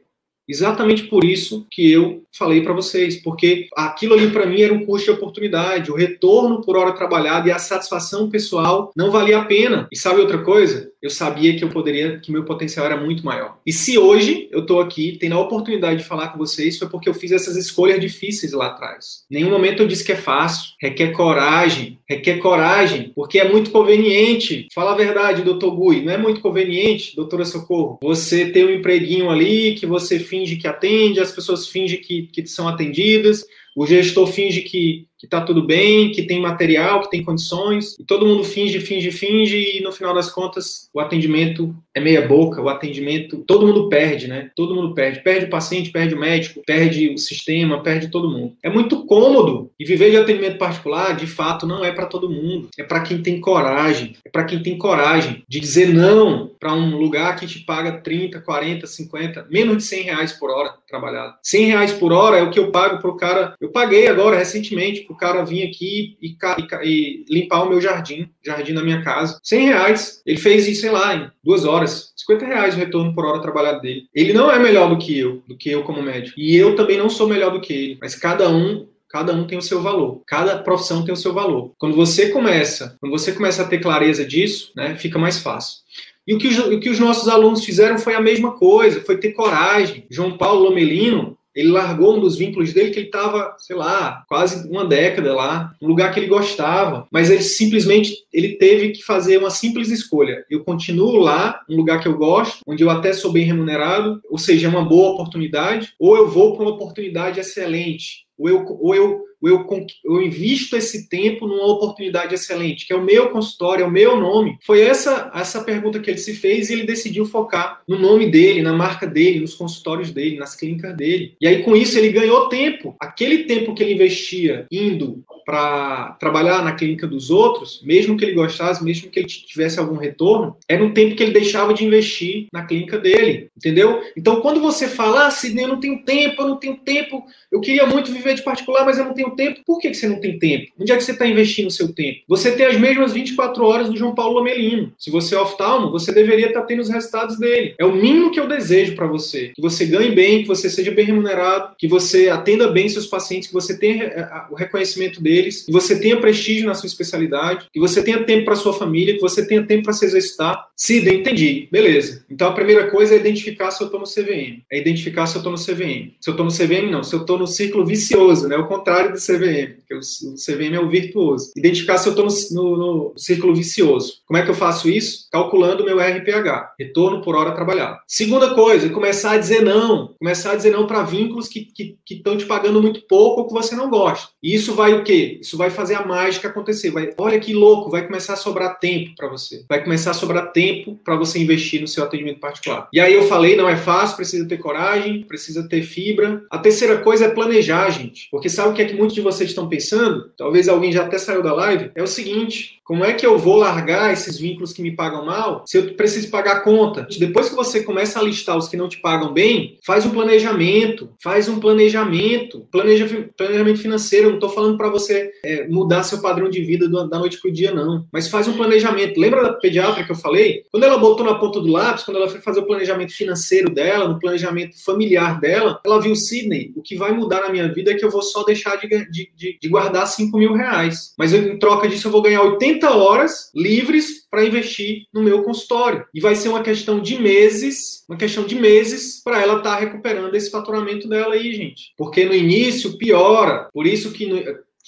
S1: Exatamente por isso que eu falei para vocês, porque aquilo ali para mim era um custo de oportunidade, o retorno por hora trabalhada e a satisfação pessoal não valia a pena. E sabe outra coisa? Eu sabia que eu poderia, que meu potencial era muito maior. E se hoje eu estou aqui, tendo a oportunidade de falar com vocês, foi porque eu fiz essas escolhas difíceis lá atrás. Em nenhum momento eu disse que é fácil, requer coragem, requer coragem, porque é muito conveniente. Fala a verdade, doutor Gui, não é muito conveniente, doutora Socorro, você ter um empreguinho ali que você finge que atende, as pessoas fingem que que, são atendidas, o gestor finge que está tudo bem, que tem material, que tem condições, e todo mundo finge, finge, finge, e no final das contas o atendimento é meia boca, o atendimento, todo mundo perde, né? Todo mundo perde. Perde o paciente, perde o médico, perde o sistema, perde todo mundo. É muito cômodo e viver de atendimento particular, de fato, não é para todo mundo. É para quem tem coragem, é para quem tem coragem de dizer não para um lugar que te paga 30, 40, 50, menos de 100 reais por hora trabalhado. 100 reais por hora é o que eu pago pro cara. Eu paguei agora recentemente pro cara vir aqui e, e, e limpar o meu jardim, jardim da minha casa. 100 reais. Ele fez isso, sei lá, em duas horas. 50 reais o retorno por hora trabalhado dele. Ele não é melhor do que eu, do que eu como médico. E eu também não sou melhor do que ele. Mas cada um cada um tem o seu valor, cada profissão tem o seu valor. Quando você começa, quando você começa a ter clareza disso, né, fica mais fácil. E o que, os, o que os nossos alunos fizeram foi a mesma coisa, foi ter coragem. João Paulo Lomelino, ele largou um dos vínculos dele que ele estava, sei lá, quase uma década lá, um lugar que ele gostava, mas ele simplesmente ele teve que fazer uma simples escolha. Eu continuo lá, um lugar que eu gosto, onde eu até sou bem remunerado, ou seja, é uma boa oportunidade, ou eu vou para uma oportunidade excelente, ou eu, ou eu eu, eu invisto esse tempo numa oportunidade excelente, que é o meu consultório, é o meu nome. Foi essa essa pergunta que ele se fez e ele decidiu focar no nome dele, na marca dele, nos consultórios dele, nas clínicas dele. E aí, com isso, ele ganhou tempo. Aquele tempo que ele investia indo para trabalhar na clínica dos outros, mesmo que ele gostasse, mesmo que ele tivesse algum retorno, era um tempo que ele deixava de investir na clínica dele, entendeu? Então, quando você fala, ah, Sidney, eu não tenho tempo, eu não tenho tempo, eu queria muito viver de particular, mas eu não tenho tempo. Por que, que você não tem tempo? Onde é que você está investindo o seu tempo? Você tem as mesmas 24 horas do João Paulo Lomelino. Se você é oftalmo, você deveria estar tá tendo os resultados dele. É o mínimo que eu desejo para você. Que você ganhe bem, que você seja bem remunerado, que você atenda bem seus pacientes, que você tenha eh, o reconhecimento deles, que você tenha prestígio na sua especialidade, que você tenha tempo para sua família, que você tenha tempo para se exercitar. Se entendi. Beleza. Então a primeira coisa é identificar se eu estou no CVM. É identificar se eu estou no CVM. Se eu estou no CVM, não. Se eu estou no ciclo vicioso, né? O contrário do CVM. Porque o CVM é o virtuoso. Identificar se eu estou no, no, no círculo vicioso. Como é que eu faço isso? Calculando o meu RPH, retorno por hora trabalhada. Segunda coisa, começar a dizer não. Começar a dizer não para vínculos que estão te pagando muito pouco ou que você não gosta. E isso vai o quê? Isso vai fazer a mágica acontecer. Vai, olha que louco, vai começar a sobrar tempo para você. Vai começar a sobrar tempo para você investir no seu atendimento particular. E aí eu falei, não é fácil, precisa ter coragem, precisa ter fibra. A terceira coisa é planejar, gente. Porque sabe o que é que muitos de vocês estão pensando? Talvez alguém já até saiu da live. É o seguinte: como é que eu vou largar esses vínculos que me pagam mal se eu preciso pagar a conta? Depois que você começa a listar os que não te pagam bem, faz um planejamento, faz um planejamento, planeja, planejamento financeiro. Eu não estou falando para você é, mudar seu padrão de vida da noite para o dia, não. Mas faz um planejamento. Lembra da pediatra que eu falei? Quando ela botou na ponta do lápis, quando ela foi fazer o planejamento financeiro dela, no planejamento familiar dela, ela viu, Sidney, o que vai mudar na minha vida é que eu vou só deixar de, de, de, de guardar 5 mil reais. Mas eu, em troca disso eu vou ganhar 80 horas livres para investir no meu consultório. E vai ser uma questão de meses, uma questão de meses para ela estar tá recuperando esse faturamento dela aí, gente. Porque no início piora. Por isso que no,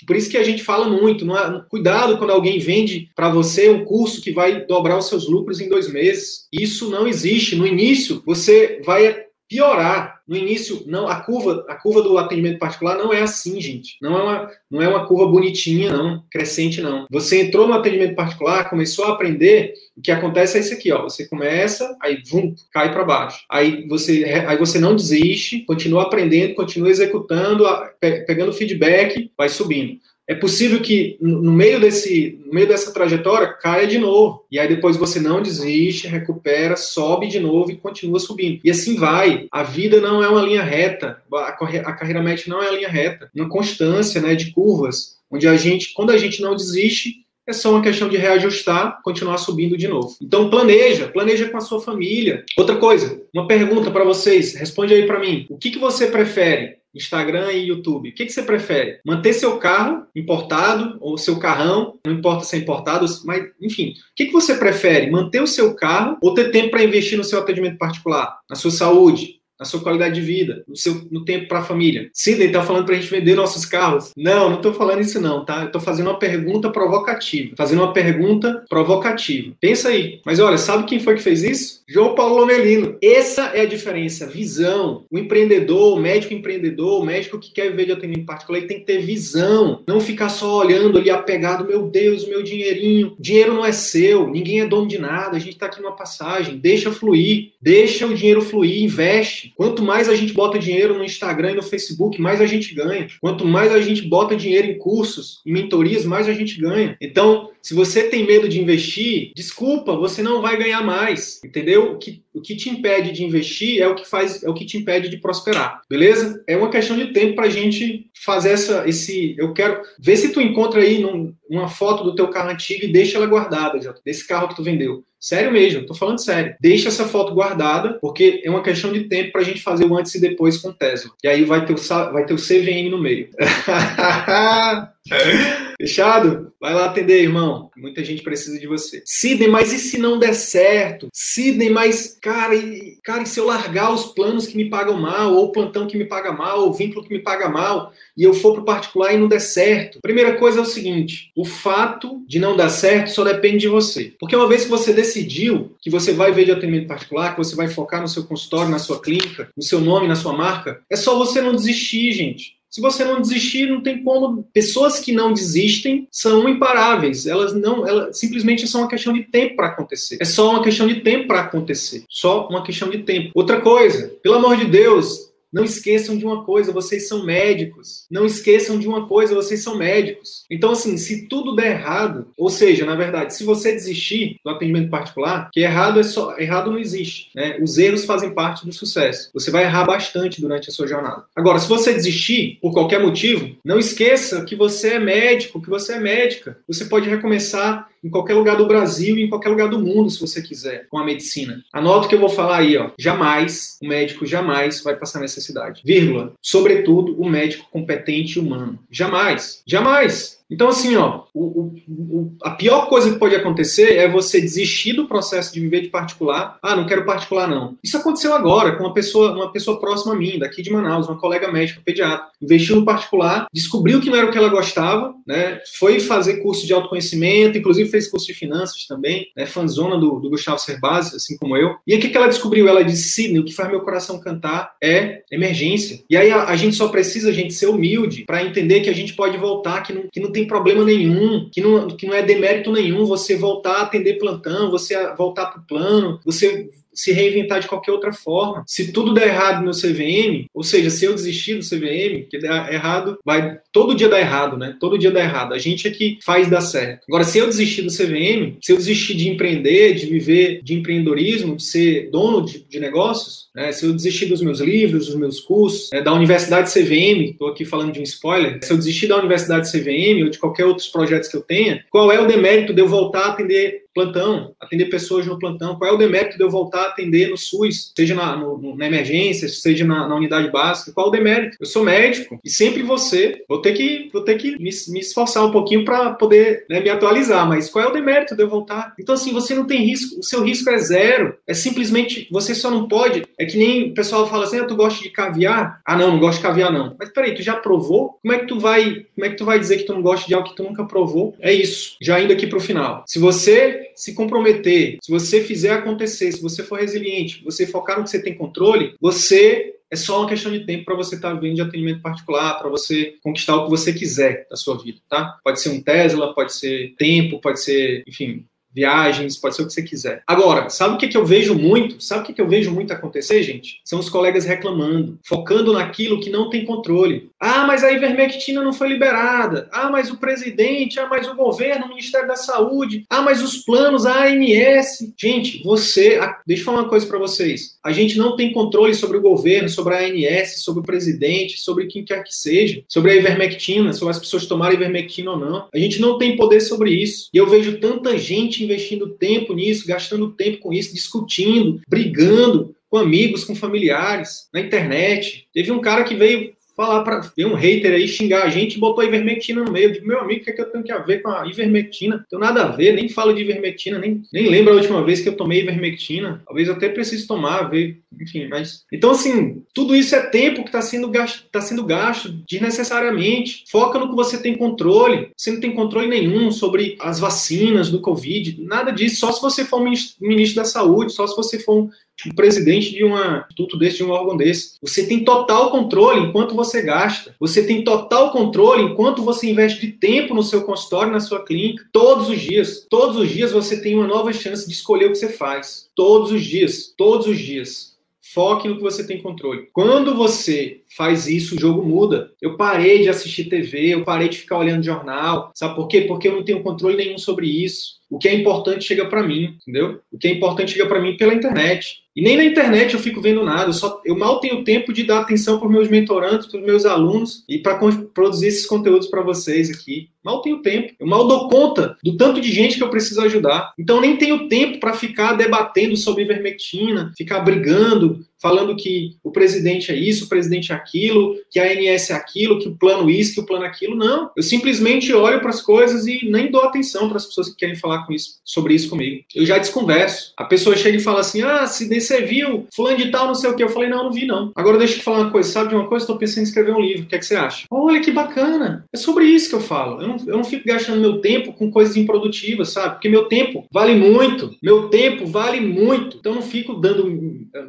S1: por isso que a gente fala muito, é, cuidado quando alguém vende para você um curso que vai dobrar os seus lucros em dois meses. Isso não existe. No início, você vai piorar. No início, não, a curva, a curva do atendimento particular não é assim, gente. Não é uma, não é uma curva bonitinha, não, crescente, não. Você entrou no atendimento particular, começou a aprender, o que acontece é isso aqui, ó. Você começa, aí vum, cai para baixo. Aí você, aí você não desiste, continua aprendendo, continua executando, pegando feedback, vai subindo é possível que no meio desse no meio dessa trajetória caia de novo e aí depois você não desiste recupera sobe de novo e continua subindo e assim vai a vida não é uma linha reta a, carreira médica não é uma linha reta uma constância né de curvas onde a gente quando a gente não desiste é só uma questão de reajustar, continuar subindo de novo. Então planeja, planeja com a sua família. Outra coisa, uma pergunta para vocês, responde aí para mim. O que, que você prefere? Instagram e YouTube. O que, que você prefere? Manter seu carro importado ou seu carrão, não importa se é importado, mas enfim, o que, que você prefere? Manter o seu carro ou ter tempo para investir no seu atendimento particular, na sua saúde, na sua qualidade de vida, no, seu, no tempo para a família. Sidney está falando para a gente vender nossos carros. Não, não estou falando isso não, tá? Estou fazendo uma pergunta provocativa. Fazendo uma pergunta provocativa. Pensa aí. Mas olha, sabe quem foi que fez isso? João Paulo Lomelino. Essa é a diferença. Visão. O empreendedor, o médico empreendedor, o médico que quer viver de atendimento particular, ele tem que ter visão. Não ficar só olhando ali apegado, meu Deus, meu dinheirinho. Dinheiro não é seu, ninguém é dono de nada, a gente está aqui numa passagem. Deixa fluir. Deixa o dinheiro fluir, investe. Quanto mais a gente bota dinheiro no Instagram e no Facebook, mais a gente ganha. Quanto mais a gente bota dinheiro em cursos, em mentorias, mais a gente ganha. Então, se você tem medo de investir, desculpa, você não vai ganhar mais, entendeu? O que, o que te impede de investir é o que faz, é o que te impede de prosperar, beleza? É uma questão de tempo para a gente fazer essa, esse. Eu quero ver se tu encontra aí num, uma foto do teu carro antigo e deixa ela guardada, desse carro que tu vendeu. Sério mesmo, tô falando sério. Deixa essa foto guardada, porque é uma questão de tempo para a gente fazer o antes e depois com o Tesla. E aí vai ter o, vai ter o CVM no meio. *laughs* *laughs* Fechado? Vai lá atender, irmão. Muita gente precisa de você. Sidney, mas e se não der certo? Sidney, mas, cara, e, cara, e se eu largar os planos que me pagam mal, ou o plantão que me paga mal, ou o vínculo que me paga mal, e eu for pro particular e não der certo? Primeira coisa é o seguinte: o fato de não dar certo só depende de você. Porque uma vez que você decidiu que você vai ver de atendimento particular, que você vai focar no seu consultório, na sua clínica, no seu nome, na sua marca, é só você não desistir, gente. Se você não desistir, não tem como. Pessoas que não desistem são imparáveis. Elas não, elas simplesmente são uma questão de tempo para acontecer. É só uma questão de tempo para acontecer. Só uma questão de tempo. Outra coisa, pelo amor de Deus, Não esqueçam de uma coisa, vocês são médicos. Não esqueçam de uma coisa, vocês são médicos. Então, assim, se tudo der errado, ou seja, na verdade, se você desistir do atendimento particular, que errado é só errado não existe. Né? Os erros fazem parte do sucesso. Você vai errar bastante durante a sua jornada. Agora, se você desistir por qualquer motivo, não esqueça que você é médico, que você é médica. Você pode recomeçar em qualquer lugar do Brasil e em qualquer lugar do mundo, se você quiser, com a medicina. Anota o que eu vou falar aí, ó. Jamais, o médico jamais vai passar necessidade. Vírgula. Sobretudo, o médico competente e humano. Jamais. Jamais. Então, assim, ó, o, o, a pior coisa que pode acontecer é você desistir do processo de viver de particular. Ah, não quero particular, não. Isso aconteceu agora com uma pessoa, uma pessoa próxima a mim, daqui de Manaus, uma colega médica pediatra. Investiu no particular, descobriu que não era o que ela gostava, né? Foi fazer curso de autoconhecimento, inclusive fez curso de finanças também, né? Fanzona do, do Gustavo Cerbasi, assim como eu. E o que, que ela descobriu? Ela disse, Sidney, o que faz meu coração cantar é emergência. E aí a, a gente só precisa, a gente, ser humilde para entender que a gente pode voltar, que não, que não tem tem problema nenhum, que não, que não é demérito nenhum você voltar a atender plantão, você voltar para o plano, você se reinventar de qualquer outra forma. Se tudo der errado no CVM, ou seja, se eu desistir do CVM, que der errado, vai todo dia dar errado, né? Todo dia dá errado. A gente é que faz dar certo. Agora, se eu desistir do CVM, se eu desistir de empreender, de viver de empreendedorismo, de ser dono de, de negócios, né? se eu desistir dos meus livros, dos meus cursos, né? da Universidade CVM, estou aqui falando de um spoiler, se eu desistir da Universidade CVM ou de qualquer outros projetos que eu tenha, qual é o demérito de eu voltar a atender plantão, atender pessoas no plantão. Qual é o demérito de eu voltar a atender no SUS, seja na, no, na emergência, seja na, na, unidade básica? Qual é o demérito? Eu sou médico e sempre você, vou ter que, vou ter que me, me esforçar um pouquinho para poder né, me atualizar, mas qual é o demérito de eu voltar? Então, assim, você não tem risco, o seu risco é zero. É simplesmente, você só não pode. É que nem o pessoal fala assim: ah, tu gosta de caviar? Ah, não, não gosto de caviar, não. Mas peraí, tu já provou? Como é que tu vai, como é que tu vai dizer que tu não gosta de algo que tu nunca provou? É isso. Já indo aqui para o final. Se você se comprometer, se você fizer acontecer, se você for resiliente, você focar no que você tem controle, você é só uma questão de tempo para você estar tá vindo de atendimento particular, para você conquistar o que você quiser da sua vida, tá? Pode ser um Tesla, pode ser tempo, pode ser, enfim, viagens, pode ser o que você quiser. Agora, sabe o que, que eu vejo muito? Sabe o que, que eu vejo muito acontecer, gente? São os colegas reclamando, focando naquilo que não tem controle. Ah, mas a ivermectina não foi liberada. Ah, mas o presidente, ah, mas o governo, o Ministério da Saúde, ah, mas os planos, a ANS. Gente, você, deixa eu falar uma coisa para vocês. A gente não tem controle sobre o governo, sobre a ANS, sobre o presidente, sobre quem quer que seja, sobre a ivermectina, sobre as pessoas tomarem ivermectina ou não. A gente não tem poder sobre isso. E eu vejo tanta gente investindo tempo nisso, gastando tempo com isso, discutindo, brigando com amigos, com familiares, na internet. Teve um cara que veio falar para ver um hater aí xingar a gente e botou a ivermectina no meio. Eu digo, meu amigo, o que, é que eu tenho que ver com a ivermectina? Não tenho nada a ver, nem falo de ivermectina, nem, nem lembro a última vez que eu tomei ivermectina. Talvez eu até precise tomar, ver, enfim, mas. Então, assim, tudo isso é tempo que está sendo, gasto, tá sendo gasto desnecessariamente. Foca no que você tem controle. Você não tem controle nenhum sobre as vacinas do Covid, nada disso. Só se você for ministro da Saúde, só se você for um um presidente de um instituto desse, de um órgão desse. Você tem total controle enquanto você gasta. Você tem total controle enquanto você investe de tempo no seu consultório, na sua clínica, todos os dias. Todos os dias você tem uma nova chance de escolher o que você faz. Todos os dias. Todos os dias. Foque no que você tem controle. Quando você faz isso, o jogo muda. Eu parei de assistir TV, eu parei de ficar olhando jornal. Sabe por quê? Porque eu não tenho controle nenhum sobre isso. O que é importante chega para mim, entendeu? O que é importante chega para mim pela internet. E nem na internet eu fico vendo nada, eu, só, eu mal tenho tempo de dar atenção para meus mentorandos, para meus alunos e para produzir esses conteúdos para vocês aqui. Mal tenho tempo, eu mal dou conta do tanto de gente que eu preciso ajudar. Então nem tenho tempo para ficar debatendo sobre ivermectina, ficar brigando, falando que o presidente é isso, o presidente é aquilo, que a ANS é aquilo, que o plano isso, que o plano aquilo. Não. Eu simplesmente olho para as coisas e nem dou atenção para as pessoas que querem falar com isso, sobre isso comigo. Eu já desconverso. A pessoa chega e fala assim: ah, se você viu, fulano de tal, não sei o que. Eu falei: não, não vi não. Agora deixa eu te falar uma coisa. Sabe de uma coisa? Estou pensando em escrever um livro. O que é que você acha? Olha que bacana. É sobre isso que eu falo. Eu não, eu não fico gastando meu tempo com coisas improdutivas, sabe? Porque meu tempo vale muito. Meu tempo vale muito. Então eu não fico dando.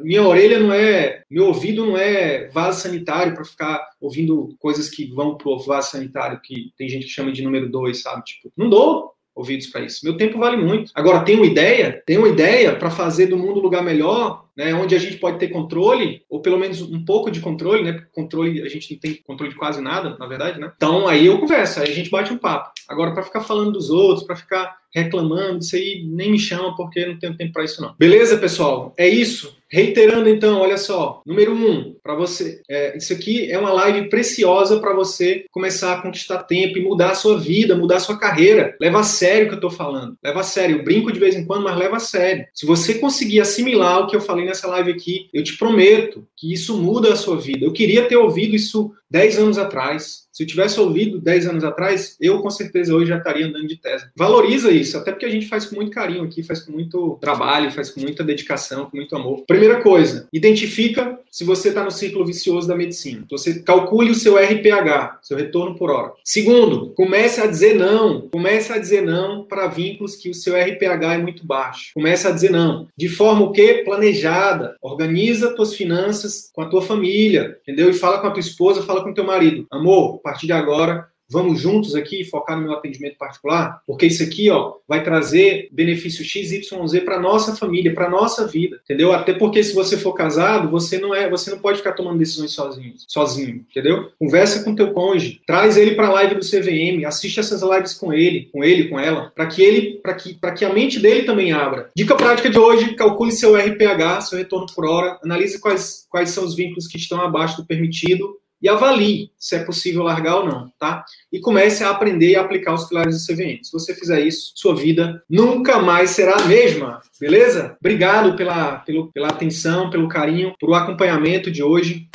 S1: Minha orelha não é. Meu ouvido não é vaso sanitário para ficar ouvindo coisas que vão pro vaso sanitário, que tem gente que chama de número dois, sabe? Tipo, não dou ouvidos para isso. Meu tempo vale muito. Agora, tenho ideia? Tenho ideia para fazer do mundo um lugar melhor? Né, onde a gente pode ter controle, ou pelo menos um pouco de controle, né? Controle, a gente não tem controle de quase nada, na verdade, né? Então aí eu converso, aí a gente bate um papo. Agora, para ficar falando dos outros, para ficar reclamando, isso aí nem me chama porque não tenho tempo para isso não. Beleza, pessoal? É isso. Reiterando então, olha só, número um, para você, é, isso aqui é uma live preciosa para você começar a conquistar tempo e mudar a sua vida, mudar a sua carreira. Leva a sério o que eu estou falando. Leva a sério. Eu brinco de vez em quando, mas leva a sério. Se você conseguir assimilar o que eu falei nessa live aqui, eu te prometo que isso muda a sua vida. Eu queria ter ouvido isso 10 anos atrás. Se eu tivesse ouvido 10 anos atrás, eu com certeza hoje já estaria andando de Tesla. Valoriza isso, até porque a gente faz com muito carinho aqui, faz com muito trabalho, faz com muita dedicação, com muito amor. Primeira coisa, identifica se você está no ciclo vicioso da medicina. Você calcule o seu RPH, seu retorno por hora. Segundo, comece a dizer não. Comece a dizer não para vínculos que o seu RPH é muito baixo. Comece a dizer não. De forma o quê? Planejada. Organiza tuas finanças com a tua família, entendeu? E fala com a tua esposa, fala com teu marido. Amor, partir de agora, vamos juntos aqui focar no meu atendimento particular, porque isso aqui, ó, vai trazer benefício X, Y, Z para nossa família, para nossa vida, entendeu? Até porque se você for casado, você não é, você não pode ficar tomando decisões sozinho, sozinho, entendeu? Conversa com teu cônjuge, traz ele para a live do CVM, assiste essas lives com ele, com ele, com ela, para que ele, para que, para que a mente dele também abra. Dica prática de hoje: calcule seu RPH, seu retorno por hora, analise quais, quais são os vínculos que estão abaixo do permitido e avalie se é possível largar ou não, tá? E comece a aprender e aplicar os pilares do CVM. Se você fizer isso, sua vida nunca mais será a mesma, beleza? Obrigado pela, pelo, pela atenção, pelo carinho, por o acompanhamento de hoje.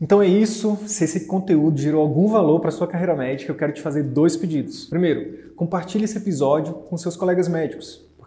S2: Então é isso. Se esse conteúdo gerou algum valor para sua carreira médica, eu quero te fazer dois pedidos. Primeiro, compartilhe esse episódio com seus colegas médicos